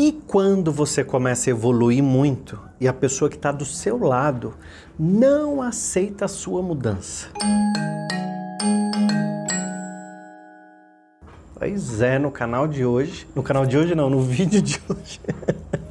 E quando você começa a evoluir muito e a pessoa que está do seu lado não aceita a sua mudança? Pois é, no canal de hoje, no canal de hoje não, no vídeo de hoje.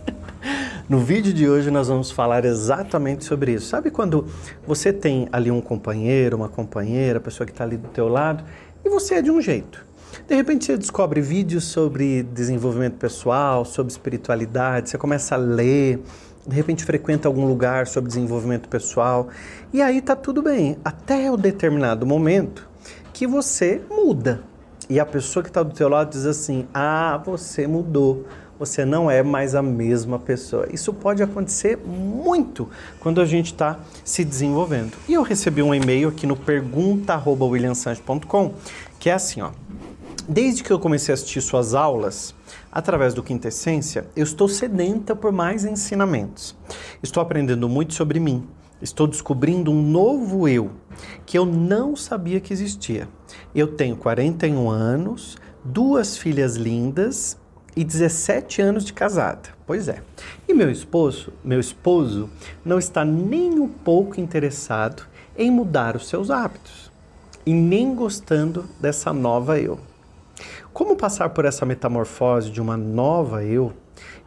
no vídeo de hoje nós vamos falar exatamente sobre isso. Sabe quando você tem ali um companheiro, uma companheira, a pessoa que está ali do teu lado, e você é de um jeito. De repente você descobre vídeos sobre desenvolvimento pessoal, sobre espiritualidade, você começa a ler, de repente frequenta algum lugar sobre desenvolvimento pessoal, e aí tá tudo bem, até o determinado momento que você muda. E a pessoa que está do teu lado diz assim: "Ah, você mudou. Você não é mais a mesma pessoa". Isso pode acontecer muito quando a gente está se desenvolvendo. E eu recebi um e-mail aqui no pergunta@williamsanches.com, que é assim, ó: Desde que eu comecei a assistir suas aulas, através do Quintessência, eu estou sedenta por mais ensinamentos. Estou aprendendo muito sobre mim. Estou descobrindo um novo eu que eu não sabia que existia. Eu tenho 41 anos, duas filhas lindas e 17 anos de casada. Pois é. E meu esposo, meu esposo não está nem um pouco interessado em mudar os seus hábitos e nem gostando dessa nova eu. Como passar por essa metamorfose de uma nova eu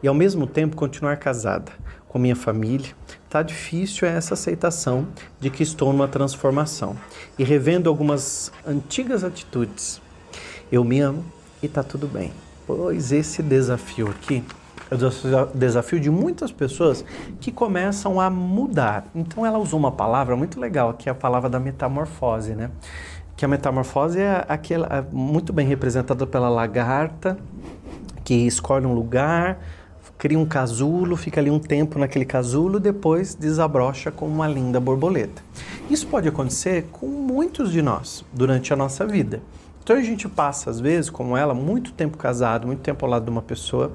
e ao mesmo tempo continuar casada com minha família? Tá difícil essa aceitação de que estou numa transformação e revendo algumas antigas atitudes. Eu me amo e tá tudo bem. Pois esse desafio aqui é o desafio de muitas pessoas que começam a mudar. Então ela usou uma palavra muito legal, que é a palavra da metamorfose, né? Que a metamorfose é aquela é muito bem representada pela lagarta que escolhe um lugar, cria um casulo, fica ali um tempo naquele casulo, depois desabrocha com uma linda borboleta. Isso pode acontecer com muitos de nós durante a nossa vida. Então a gente passa, às vezes, como ela, muito tempo casado, muito tempo ao lado de uma pessoa,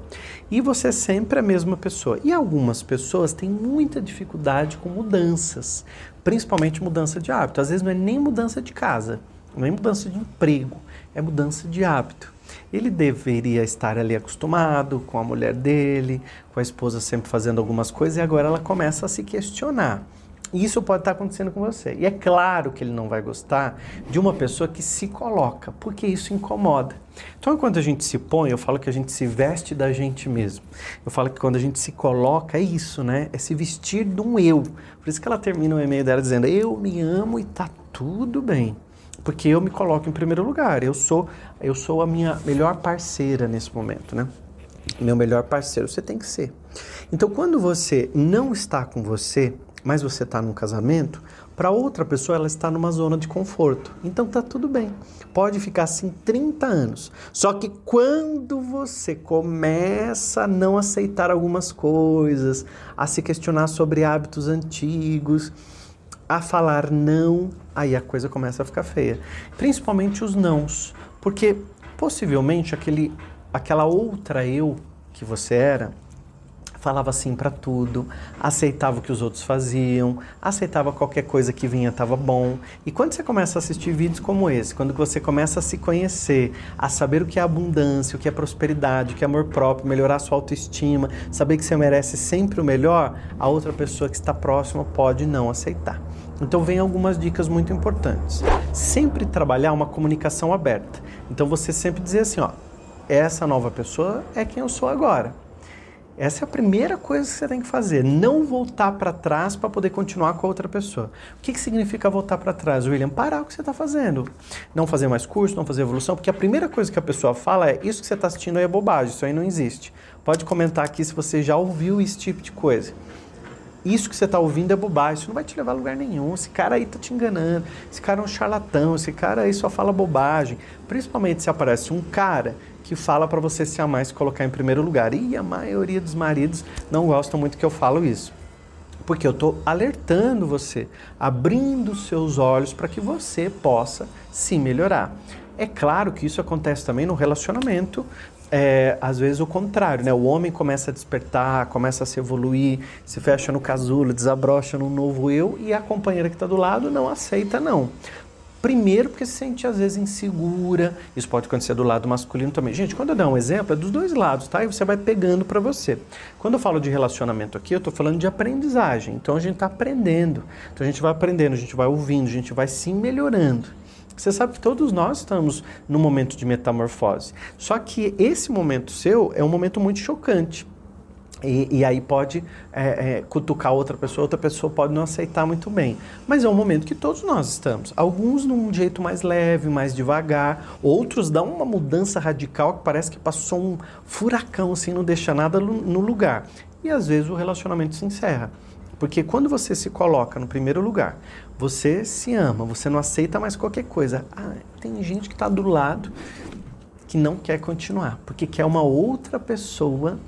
e você é sempre a mesma pessoa. E algumas pessoas têm muita dificuldade com mudanças, principalmente mudança de hábito. Às vezes não é nem mudança de casa, não é mudança de emprego, é mudança de hábito. Ele deveria estar ali acostumado com a mulher dele, com a esposa sempre fazendo algumas coisas, e agora ela começa a se questionar. Isso pode estar acontecendo com você. E é claro que ele não vai gostar de uma pessoa que se coloca, porque isso incomoda. Então, quando a gente se põe, eu falo que a gente se veste da gente mesmo. Eu falo que quando a gente se coloca, é isso, né? É se vestir de um eu. Por isso que ela termina o e-mail dela dizendo: Eu me amo e tá tudo bem porque eu me coloco em primeiro lugar. Eu sou, eu sou a minha melhor parceira nesse momento, né? Meu melhor parceiro, você tem que ser. Então, quando você não está com você, mas você está num casamento, para outra pessoa ela está numa zona de conforto. Então tá tudo bem. Pode ficar assim 30 anos. Só que quando você começa a não aceitar algumas coisas, a se questionar sobre hábitos antigos, a falar não, aí a coisa começa a ficar feia. Principalmente os nãos, porque possivelmente aquele, aquela outra eu que você era falava sim para tudo, aceitava o que os outros faziam, aceitava qualquer coisa que vinha estava bom. E quando você começa a assistir vídeos como esse, quando você começa a se conhecer, a saber o que é abundância, o que é prosperidade, o que é amor próprio, melhorar sua autoestima, saber que você merece sempre o melhor, a outra pessoa que está próxima pode não aceitar. Então vem algumas dicas muito importantes. Sempre trabalhar uma comunicação aberta. Então você sempre dizer assim, ó, essa nova pessoa é quem eu sou agora. Essa é a primeira coisa que você tem que fazer. Não voltar para trás para poder continuar com a outra pessoa. O que, que significa voltar para trás, William? Parar o que você está fazendo. Não fazer mais curso, não fazer evolução, porque a primeira coisa que a pessoa fala é: Isso que você está assistindo aí é bobagem, isso aí não existe. Pode comentar aqui se você já ouviu esse tipo de coisa. Isso que você está ouvindo é bobagem, isso não vai te levar a lugar nenhum. Esse cara aí está te enganando, esse cara é um charlatão, esse cara aí só fala bobagem. Principalmente se aparece um cara que fala para você se amar e se colocar em primeiro lugar. E a maioria dos maridos não gostam muito que eu falo isso. Porque eu estou alertando você, abrindo seus olhos para que você possa se melhorar. É claro que isso acontece também no relacionamento, é, às vezes o contrário, né? O homem começa a despertar, começa a se evoluir, se fecha no casulo, desabrocha num novo eu e a companheira que está do lado não aceita, não Primeiro, porque se sente às vezes insegura. Isso pode acontecer do lado masculino também. Gente, quando eu der um exemplo, é dos dois lados, tá? E você vai pegando para você. Quando eu falo de relacionamento aqui, eu estou falando de aprendizagem. Então a gente está aprendendo. Então a gente vai aprendendo, a gente vai ouvindo, a gente vai se melhorando. Você sabe que todos nós estamos num momento de metamorfose. Só que esse momento seu é um momento muito chocante. E, e, aí pode é, é, cutucar outra pessoa, outra pessoa pode não aceitar muito bem. Mas é um momento que todos nós estamos. Alguns num jeito mais leve, mais devagar, outros dão uma mudança radical que parece que passou um furacão, assim, não deixa nada no lugar. E às vezes o relacionamento se encerra. Porque quando você se coloca no primeiro lugar, você se ama, você não aceita mais qualquer coisa. Ah, tem gente que está do lado que não quer continuar, porque quer uma outra pessoa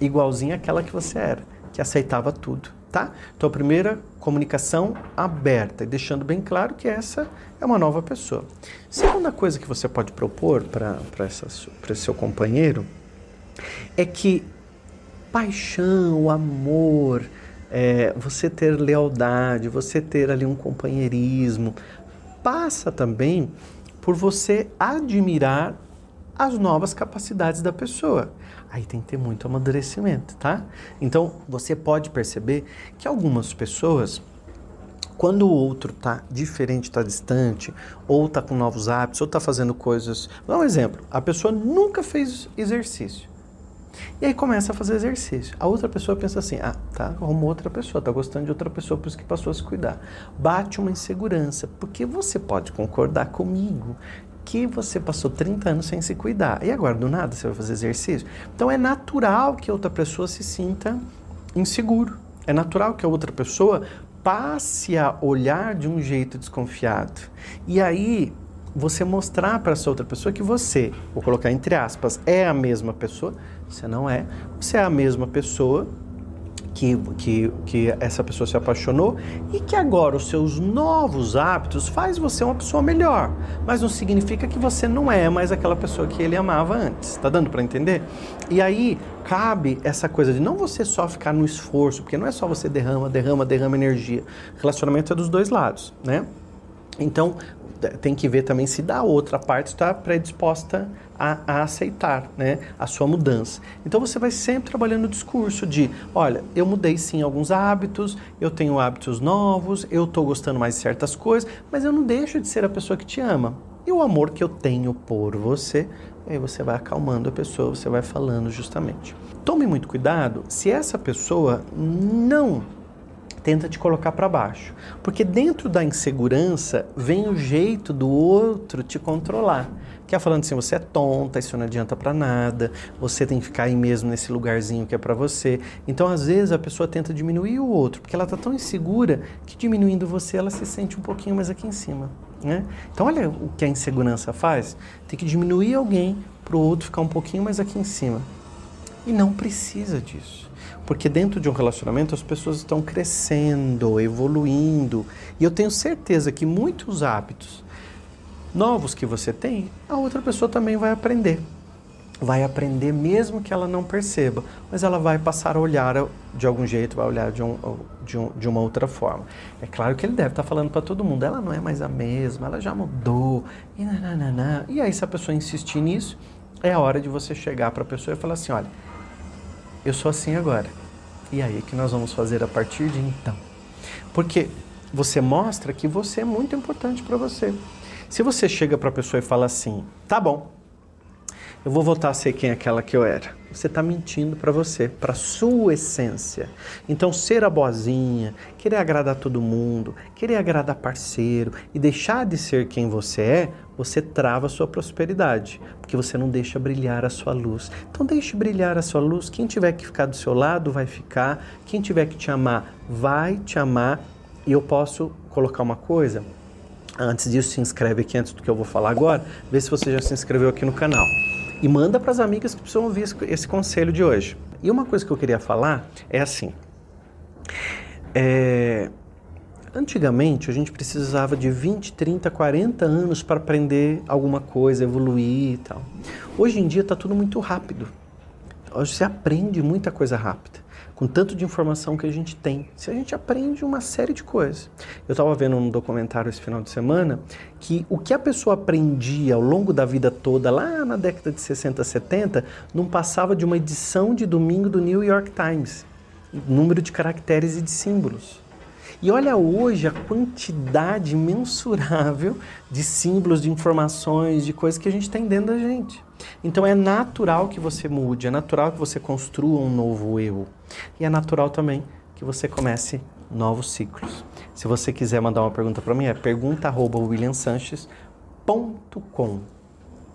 igualzinha àquela que você era, que aceitava tudo, tá? Então, a primeira comunicação aberta, deixando bem claro que essa é uma nova pessoa. Segunda coisa que você pode propor para esse seu companheiro é que paixão, amor, é, você ter lealdade, você ter ali um companheirismo, passa também por você admirar as novas capacidades da pessoa. Aí tem que ter muito amadurecimento, tá? Então você pode perceber que algumas pessoas, quando o outro tá diferente, tá distante, ou tá com novos hábitos, ou tá fazendo coisas. Vou dar um exemplo: a pessoa nunca fez exercício. E aí começa a fazer exercício. A outra pessoa pensa assim: ah, tá, arrumou outra pessoa, tá gostando de outra pessoa, por isso que passou a se cuidar. Bate uma insegurança, porque você pode concordar comigo que você passou 30 anos sem se cuidar. E agora, do nada, você vai fazer exercício? Então é natural que outra pessoa se sinta inseguro. É natural que a outra pessoa passe a olhar de um jeito desconfiado. E aí você mostrar para essa outra pessoa que você, vou colocar entre aspas, é a mesma pessoa, você não é, você é a mesma pessoa que, que, que essa pessoa se apaixonou e que agora os seus novos hábitos faz você uma pessoa melhor, mas não significa que você não é mais aquela pessoa que ele amava antes. Tá dando para entender? E aí cabe essa coisa de não você só ficar no esforço, porque não é só você derrama, derrama, derrama energia. Relacionamento é dos dois lados, né? Então, tem que ver também se da outra parte está predisposta a, a, aceitar né, a sua mudança. Então você vai sempre trabalhando o discurso de: olha, eu mudei sim alguns hábitos, eu tenho hábitos novos, eu estou gostando mais de certas coisas, mas eu não deixo de ser a pessoa que te ama. E o amor que eu tenho por você, aí você vai acalmando a pessoa, você vai falando justamente. Tome muito cuidado se essa pessoa não tenta te colocar para baixo. Porque dentro da insegurança vem o jeito do outro te controlar. Que é falando assim, você é tonta, isso não adianta para nada, você tem que ficar aí mesmo nesse lugarzinho que é para você. Então, às vezes, a pessoa tenta diminuir o outro, porque ela tá tão insegura que diminuindo você, ela se sente um pouquinho mais aqui em cima. Né? Então, olha o que a insegurança faz. Tem que diminuir alguém para o outro ficar um pouquinho mais aqui em cima. E não precisa disso. Porque dentro de um relacionamento as pessoas estão crescendo, evoluindo. E eu tenho certeza que muitos hábitos novos que você tem, a outra pessoa também vai aprender. Vai aprender mesmo que ela não perceba, mas ela vai passar a olhar de algum jeito, vai olhar de, um, de, um, de uma outra forma. É claro que ele deve estar falando para todo mundo, ela não é mais a mesma, ela já mudou, e. E aí, se a pessoa insistir nisso, é a hora de você chegar para a pessoa e falar assim: olha, eu sou assim agora. E aí, que nós vamos fazer a partir de então? Porque você mostra que você é muito importante para você. Se você chega para a pessoa e fala assim, tá bom, eu vou voltar a ser quem aquela que eu era. Você está mentindo para você, para sua essência. Então, ser a boazinha, querer agradar todo mundo, querer agradar parceiro e deixar de ser quem você é, você trava a sua prosperidade, porque você não deixa brilhar a sua luz. Então, deixe brilhar a sua luz. Quem tiver que ficar do seu lado vai ficar. Quem tiver que te amar vai te amar. E eu posso colocar uma coisa. Antes disso, se inscreve aqui antes do que eu vou falar agora. Vê se você já se inscreveu aqui no canal e manda para as amigas que precisam ouvir esse, esse, conselho de hoje. E uma coisa que eu queria falar é assim: é, antigamente a gente precisava de 20, 30, 40 anos para aprender alguma coisa, evoluir e tal. Hoje em dia está tudo muito rápido. Hoje você aprende muita coisa rápida, com tanto de informação que a gente tem. Se a gente aprende uma série de coisas. Eu estava vendo um documentário esse final de semana que o que a pessoa aprendia ao longo da vida toda, lá na década de 60, 70, não passava de uma edição de domingo do New York Times. Número de caracteres e de símbolos. E olha hoje a quantidade mensurável de símbolos, de informações, de coisas que a gente tem dentro da gente. Então é natural que você mude, é natural que você construa um novo eu. E é natural também que você comece novos ciclos. Se você quiser mandar uma pergunta para mim, é pergunta@williamsanches.com.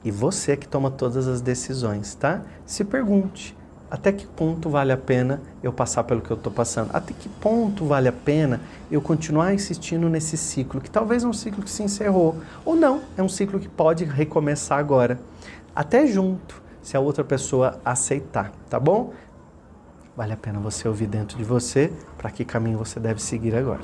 E você é que toma todas as decisões, tá? Se pergunte até que ponto vale a pena eu passar pelo que eu estou passando? Até que ponto vale a pena eu continuar insistindo nesse ciclo, que talvez é um ciclo que se encerrou, ou não, é um ciclo que pode recomeçar agora. Até junto, se a outra pessoa aceitar, tá bom? Vale a pena você ouvir dentro de você para que caminho você deve seguir agora.